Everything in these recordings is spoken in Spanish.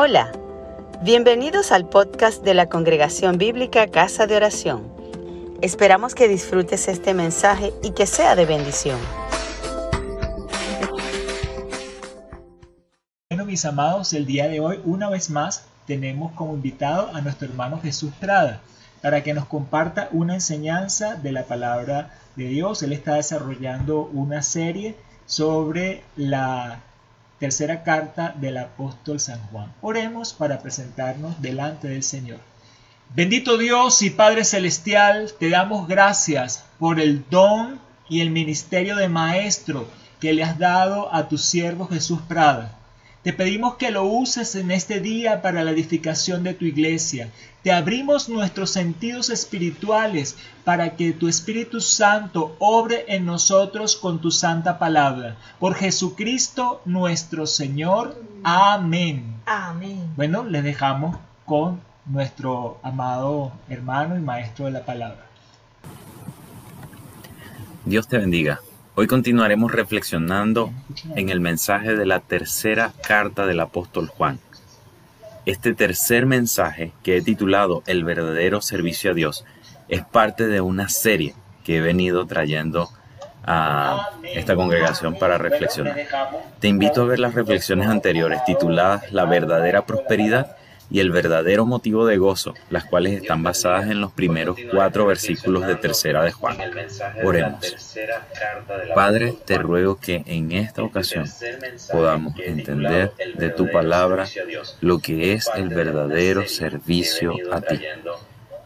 Hola, bienvenidos al podcast de la Congregación Bíblica Casa de Oración. Esperamos que disfrutes este mensaje y que sea de bendición. Bueno, mis amados, el día de hoy, una vez más, tenemos como invitado a nuestro hermano Jesús Prada para que nos comparta una enseñanza de la palabra de Dios. Él está desarrollando una serie sobre la tercera carta del apóstol San Juan. Oremos para presentarnos delante del Señor. Bendito Dios y Padre Celestial, te damos gracias por el don y el ministerio de maestro que le has dado a tu siervo Jesús Prada. Te pedimos que lo uses en este día para la edificación de tu iglesia. Te abrimos nuestros sentidos espirituales para que tu Espíritu Santo obre en nosotros con tu santa palabra. Por Jesucristo nuestro Señor. Amén. Amén. Bueno, le dejamos con nuestro amado hermano y maestro de la palabra. Dios te bendiga. Hoy continuaremos reflexionando en el mensaje de la tercera carta del apóstol Juan. Este tercer mensaje, que he titulado El verdadero servicio a Dios, es parte de una serie que he venido trayendo a esta congregación para reflexionar. Te invito a ver las reflexiones anteriores tituladas La verdadera prosperidad y el verdadero motivo de gozo, las cuales están basadas en los primeros cuatro versículos de tercera de Juan. Oremos. Padre, te ruego que en esta ocasión podamos entender de tu palabra lo que es el verdadero servicio a ti.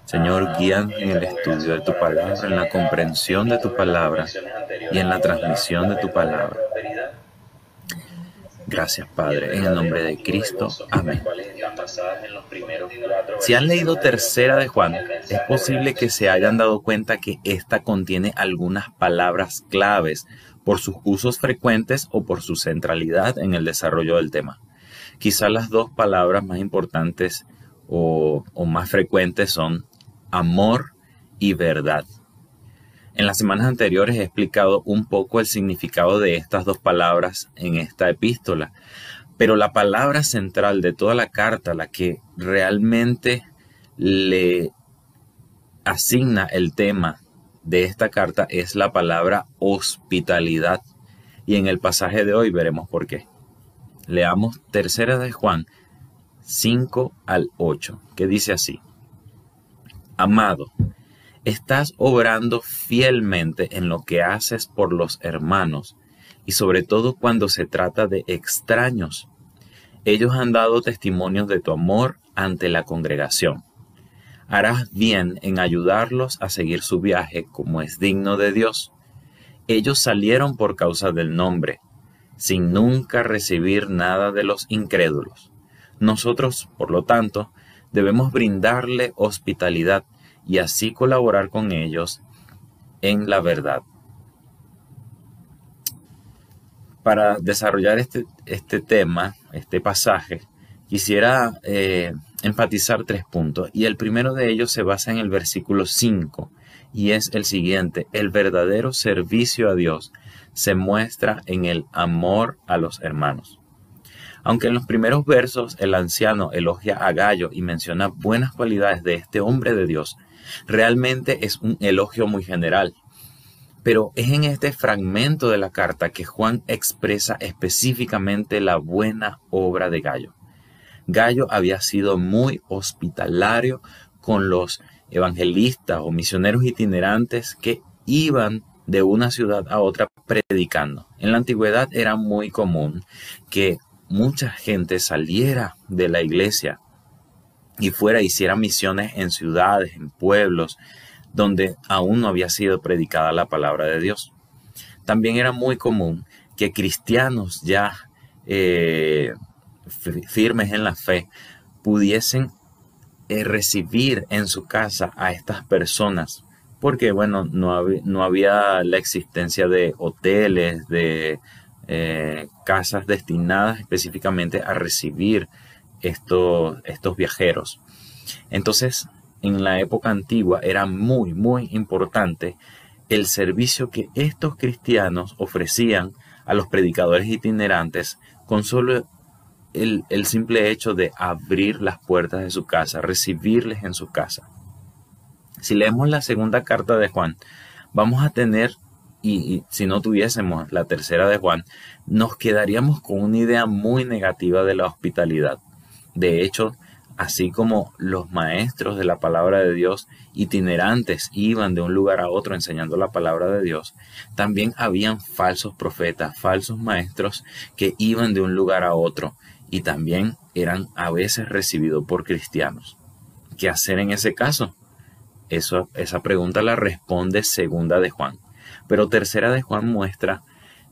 Señor, guía en el estudio de tu palabra, en la comprensión de tu palabra y en la transmisión de tu palabra. Gracias, Padre, en el nombre de Cristo. Amén. Si han leído tercera de Juan, es posible que se hayan dado cuenta que esta contiene algunas palabras claves por sus usos frecuentes o por su centralidad en el desarrollo del tema. Quizás las dos palabras más importantes o, o más frecuentes son amor y verdad. En las semanas anteriores he explicado un poco el significado de estas dos palabras en esta epístola, pero la palabra central de toda la carta, la que realmente le asigna el tema de esta carta, es la palabra hospitalidad. Y en el pasaje de hoy veremos por qué. Leamos tercera de Juan 5 al 8, que dice así. Amado, estás obrando fielmente en lo que haces por los hermanos, y sobre todo cuando se trata de extraños. Ellos han dado testimonios de tu amor ante la congregación. Harás bien en ayudarlos a seguir su viaje como es digno de Dios. Ellos salieron por causa del nombre, sin nunca recibir nada de los incrédulos. Nosotros, por lo tanto, debemos brindarle hospitalidad y así colaborar con ellos en la verdad. Para desarrollar este, este tema, este pasaje, quisiera eh, enfatizar tres puntos y el primero de ellos se basa en el versículo 5 y es el siguiente, el verdadero servicio a Dios se muestra en el amor a los hermanos. Aunque en los primeros versos el anciano elogia a Gallo y menciona buenas cualidades de este hombre de Dios, realmente es un elogio muy general. Pero es en este fragmento de la carta que Juan expresa específicamente la buena obra de Gallo. Gallo había sido muy hospitalario con los evangelistas o misioneros itinerantes que iban de una ciudad a otra predicando. En la antigüedad era muy común que mucha gente saliera de la iglesia y fuera hiciera misiones en ciudades, en pueblos, donde aún no había sido predicada la palabra de Dios. También era muy común que cristianos ya eh, firmes en la fe pudiesen eh, recibir en su casa a estas personas, porque bueno, no, no había la existencia de hoteles, de eh, casas destinadas específicamente a recibir estos, estos viajeros. Entonces, en la época antigua era muy, muy importante el servicio que estos cristianos ofrecían a los predicadores itinerantes con solo el, el simple hecho de abrir las puertas de su casa, recibirles en su casa. Si leemos la segunda carta de Juan, vamos a tener, y, si no tuviésemos la tercera de Juan, nos quedaríamos con una idea muy negativa de la hospitalidad. De hecho, así como los maestros de la palabra de Dios itinerantes iban de un lugar a otro enseñando la palabra de Dios, también habían falsos profetas, falsos maestros que iban de un lugar a otro y también eran a veces recibidos por cristianos. ¿Qué hacer en ese caso? esa pregunta la responde segunda de Juan. Pero tercera de Juan muestra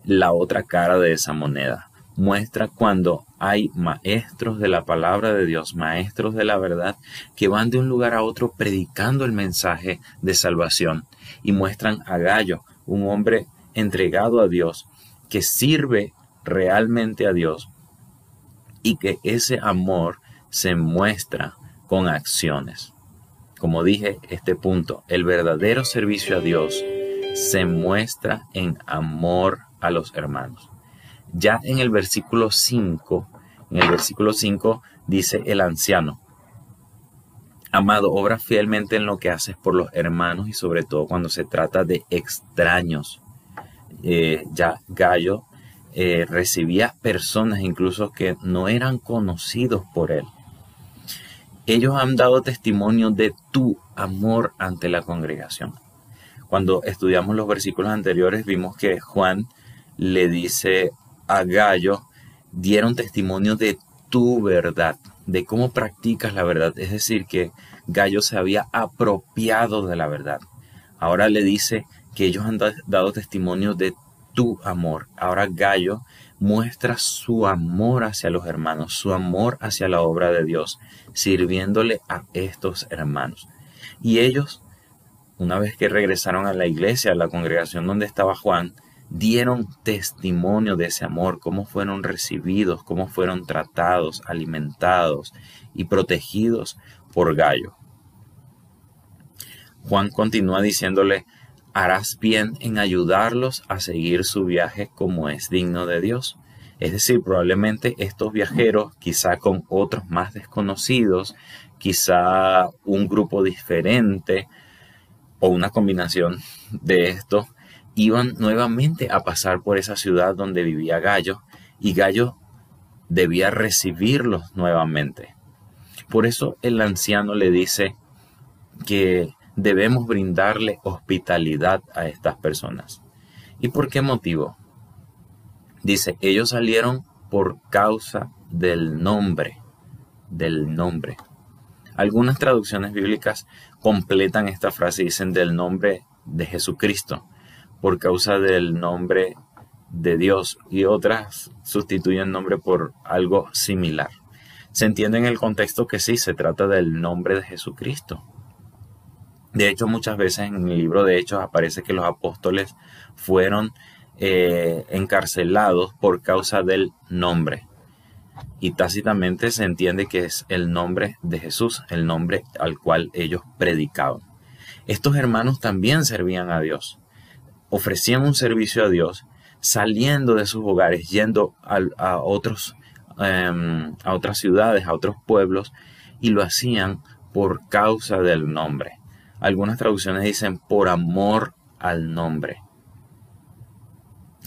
la otra cara de esa moneda. Muestra cuando hay maestros de la palabra de Dios, maestros de la verdad, que van de un lugar a otro predicando el mensaje de salvación y muestran a Gallo, un hombre entregado a Dios, que sirve realmente a Dios y que ese amor se muestra con acciones. Como dije, este punto, el verdadero servicio a Dios se muestra en amor a los hermanos. Ya en el versículo 5, en el versículo 5 dice el anciano, Amado, obra fielmente en lo que haces por los hermanos y sobre todo cuando se trata de extraños. Eh, ya Gallo eh, recibía personas incluso que no eran conocidos por él. Ellos han dado testimonio de tu amor ante la congregación. Cuando estudiamos los versículos anteriores vimos que Juan le dice a Gallo, dieron testimonio de tu verdad, de cómo practicas la verdad. Es decir, que Gallo se había apropiado de la verdad. Ahora le dice que ellos han dado testimonio de tu amor. Ahora Gallo muestra su amor hacia los hermanos, su amor hacia la obra de Dios, sirviéndole a estos hermanos. Y ellos, una vez que regresaron a la iglesia, a la congregación donde estaba Juan, dieron testimonio de ese amor, cómo fueron recibidos, cómo fueron tratados, alimentados y protegidos por Gallo. Juan continúa diciéndole, harás bien en ayudarlos a seguir su viaje como es digno de Dios. Es decir, probablemente estos viajeros, quizá con otros más desconocidos, quizá un grupo diferente o una combinación de esto, iban nuevamente a pasar por esa ciudad donde vivía Gallo y Gallo debía recibirlos nuevamente. Por eso el anciano le dice que debemos brindarle hospitalidad a estas personas. ¿Y por qué motivo? Dice, ellos salieron por causa del nombre, del nombre. Algunas traducciones bíblicas completan esta frase y dicen del nombre de Jesucristo, por causa del nombre de Dios, y otras sustituyen nombre por algo similar. Se entiende en el contexto que sí, se trata del nombre de Jesucristo. De hecho, muchas veces en el libro de Hechos aparece que los apóstoles fueron eh, encarcelados por causa del nombre. Y tácitamente se entiende que es el nombre de Jesús, el nombre al cual ellos predicaban. Estos hermanos también servían a Dios, ofrecían un servicio a Dios, saliendo de sus hogares, yendo a, otros, em, a otras ciudades, a otros pueblos, y lo hacían por causa del nombre. Algunas traducciones dicen por amor al nombre.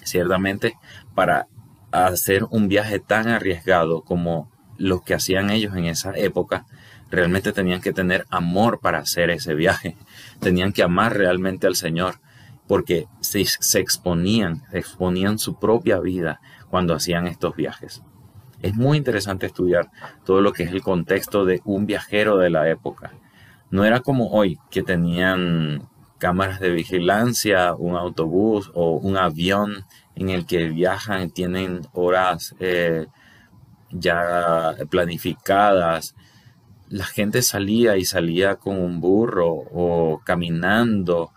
Ciertamente, para hacer un viaje tan arriesgado como los que hacían ellos en esa época, realmente tenían que tener amor para hacer ese viaje. Tenían que amar realmente al Señor porque se, se exponían, exponían su propia vida cuando hacían estos viajes. Es muy interesante estudiar todo lo que es el contexto de un viajero de la época. No era como hoy, que tenían cámaras de vigilancia, un autobús o un avión en el que viajan, tienen horas eh, ya planificadas. La gente salía y salía con un burro o caminando.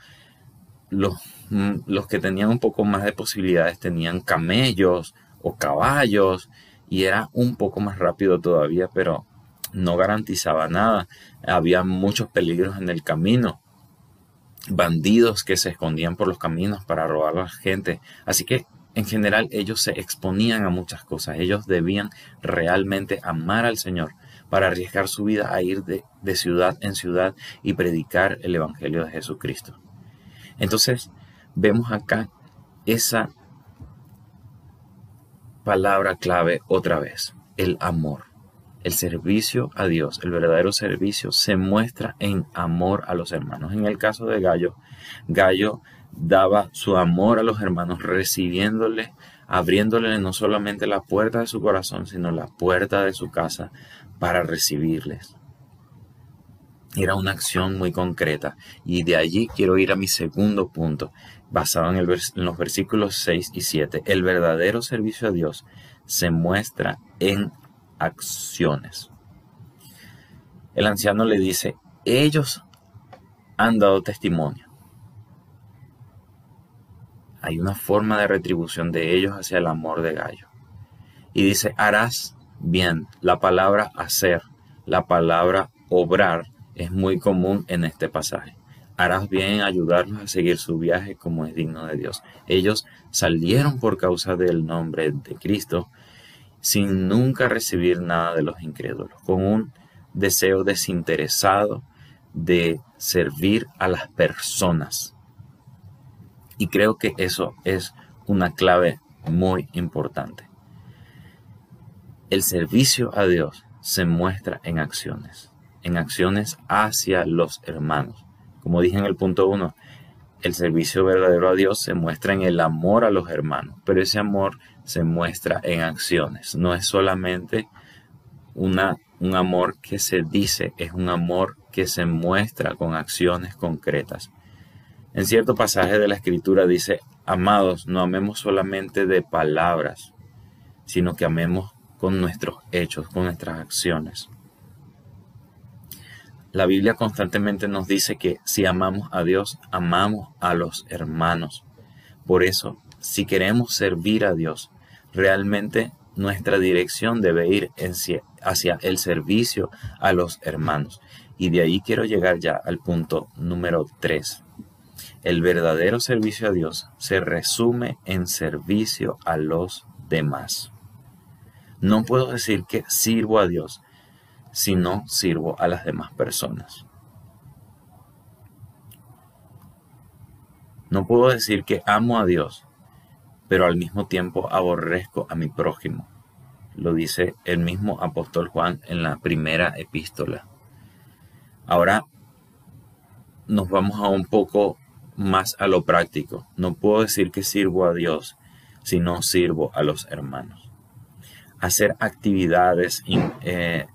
Los, mm, los que tenían un poco más de posibilidades tenían camellos o caballos y era un poco más rápido todavía, pero no garantizaba nada. Había muchos peligros en el camino. Bandidos que se escondían por los caminos para robar a la gente. Así que en general ellos se exponían a muchas cosas. Ellos debían realmente amar al Señor para arriesgar su vida a ir de, de ciudad en ciudad y predicar el Evangelio de Jesucristo. Entonces, vemos acá esa palabra clave otra vez, el amor. El servicio a Dios, el verdadero servicio, se muestra en amor a los hermanos. En el caso de Gallo, Gallo daba su amor a los hermanos, recibiéndole, abriéndole no solamente la puerta de su corazón, sino la puerta de su casa para recibirles. Era una acción muy concreta. Y de allí quiero ir a mi segundo punto, basado en, los versículos 6 y 7. El verdadero servicio a Dios se muestra en acciones. El anciano le dice, ellos han dado testimonio. Hay una forma de retribución de ellos hacia el amor de Gallo. Y dice, harás bien. La palabra hacer, la palabra obrar es muy común en este pasaje. Harás bien en ayudarlos a seguir su viaje como es digno de Dios. Ellos salieron por causa del nombre de Cristo sin nunca recibir nada de los incrédulos, con un deseo desinteresado de servir a las personas. Y creo que eso es una clave muy importante. El servicio a Dios se muestra en acciones, en acciones hacia los hermanos. Como dije en el punto 1, el servicio verdadero a Dios se muestra en el amor a los hermanos, pero ese amor se muestra en acciones. No es solamente una, un amor que se dice, es un amor que se muestra con acciones concretas. En cierto pasaje de la escritura dice, amados, no amemos solamente de palabras, sino que amemos con nuestros hechos, con nuestras acciones. La Biblia constantemente nos dice que si amamos a Dios, amamos a los hermanos. Por eso, si queremos servir a Dios, realmente nuestra dirección debe ir hacia el servicio a los hermanos. Y de ahí quiero llegar ya al punto número 3. El verdadero servicio a Dios se resume en servicio a los demás. No puedo decir que sirvo a Dios si no sirvo a las demás personas. No puedo decir que amo a Dios pero al mismo tiempo aborrezco a mi prójimo. Lo dice el mismo apóstol Juan en la primera epístola. Ahora nos vamos a un poco más a lo práctico. No puedo decir que sirvo a Dios si no sirvo a los hermanos. Hacer actividades, eh,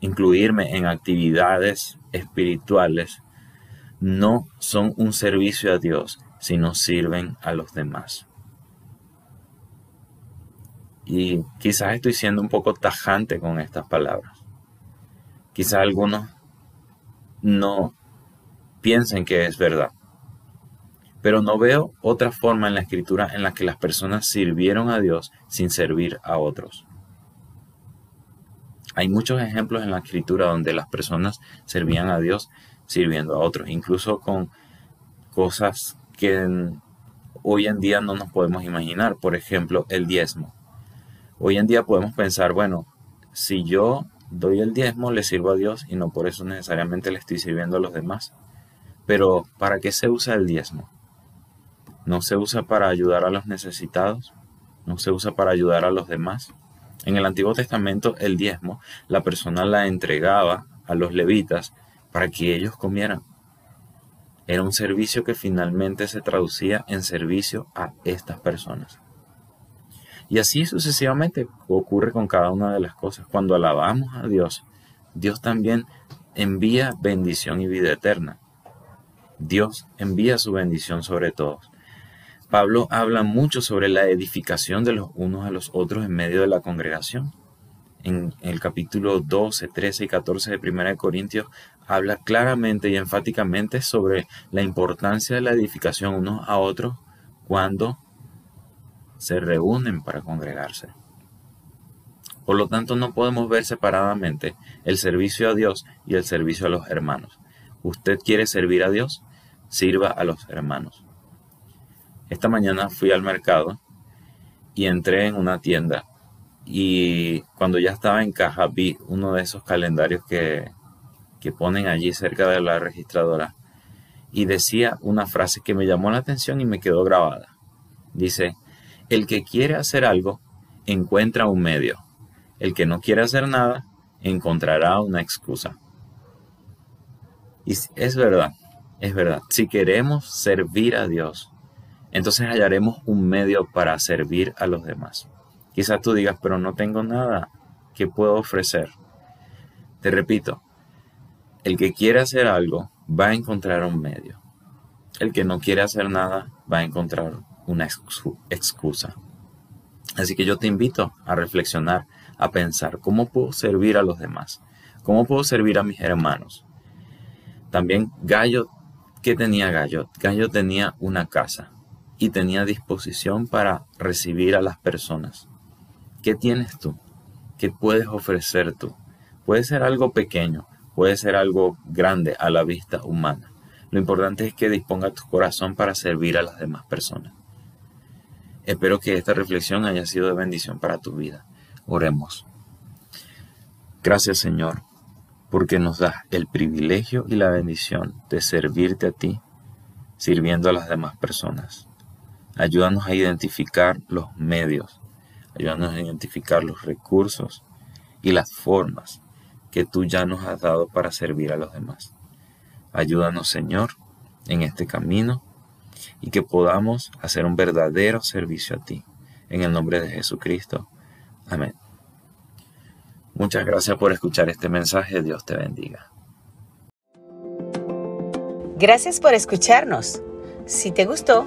incluirme en actividades espirituales, no son un servicio a Dios si no sirven a los demás. Y quizás estoy siendo un poco tajante con estas palabras. Quizás algunos no piensen que es verdad. Pero no veo otra forma en la escritura en la que las personas sirvieron a Dios sin servir a otros. Hay muchos ejemplos en la escritura donde las personas servían a Dios sirviendo a otros, incluso con cosas que hoy en día no nos podemos imaginar. Por ejemplo, el diezmo. Hoy en día podemos pensar, bueno, si yo doy el diezmo, le sirvo a Dios y no por eso necesariamente le estoy sirviendo a los demás. Pero, ¿para qué se usa el diezmo? ¿No se usa para ayudar a los necesitados? ¿No se usa para ayudar a los demás? En el Antiguo Testamento, el diezmo, la persona la entregaba a los levitas para que ellos comieran. Era un servicio que finalmente se traducía en servicio a estas personas. Y así sucesivamente ocurre con cada una de las cosas. Cuando alabamos a Dios, Dios también envía bendición y vida eterna. Dios envía su bendición sobre todos. Pablo habla mucho sobre la edificación de los unos a los otros en medio de la congregación. En el capítulo 12, 13 y 14 de 1 Corintios habla claramente y enfáticamente sobre la importancia de la edificación unos a otros cuando se reúnen para congregarse. Por lo tanto, no podemos ver separadamente el servicio a Dios y el servicio a los hermanos. Usted quiere servir a Dios, sirva a los hermanos. Esta mañana fui al mercado y entré en una tienda y cuando ya estaba en caja vi uno de esos calendarios que, que ponen allí cerca de la registradora y decía una frase que me llamó la atención y me quedó grabada. Dice, el que quiere hacer algo encuentra un medio. El que no quiere hacer nada encontrará una excusa. Y es verdad, es verdad. Si queremos servir a Dios, entonces hallaremos un medio para servir a los demás. Quizás tú digas, pero no tengo nada que puedo ofrecer. Te repito, el que quiere hacer algo va a encontrar un medio. El que no quiere hacer nada va a encontrar una excusa. Así que yo te invito a reflexionar, a pensar cómo puedo servir a los demás, cómo puedo servir a mis hermanos. También Gallo, ¿qué tenía Gallo? Gallo tenía una casa y tenía disposición para recibir a las personas. ¿Qué tienes tú? ¿Qué puedes ofrecer tú? Puede ser algo pequeño, puede ser algo grande a la vista humana. Lo importante es que disponga tu corazón para servir a las demás personas. Espero que esta reflexión haya sido de bendición para tu vida. Oremos. Gracias Señor, porque nos das el privilegio y la bendición de servirte a ti, sirviendo a las demás personas. Ayúdanos a identificar los medios, ayúdanos a identificar los recursos y las formas que tú ya nos has dado para servir a los demás. Ayúdanos Señor en este camino y que podamos hacer un verdadero servicio a ti. En el nombre de Jesucristo. Amén. Muchas gracias por escuchar este mensaje. Dios te bendiga. Gracias por escucharnos. Si te gustó,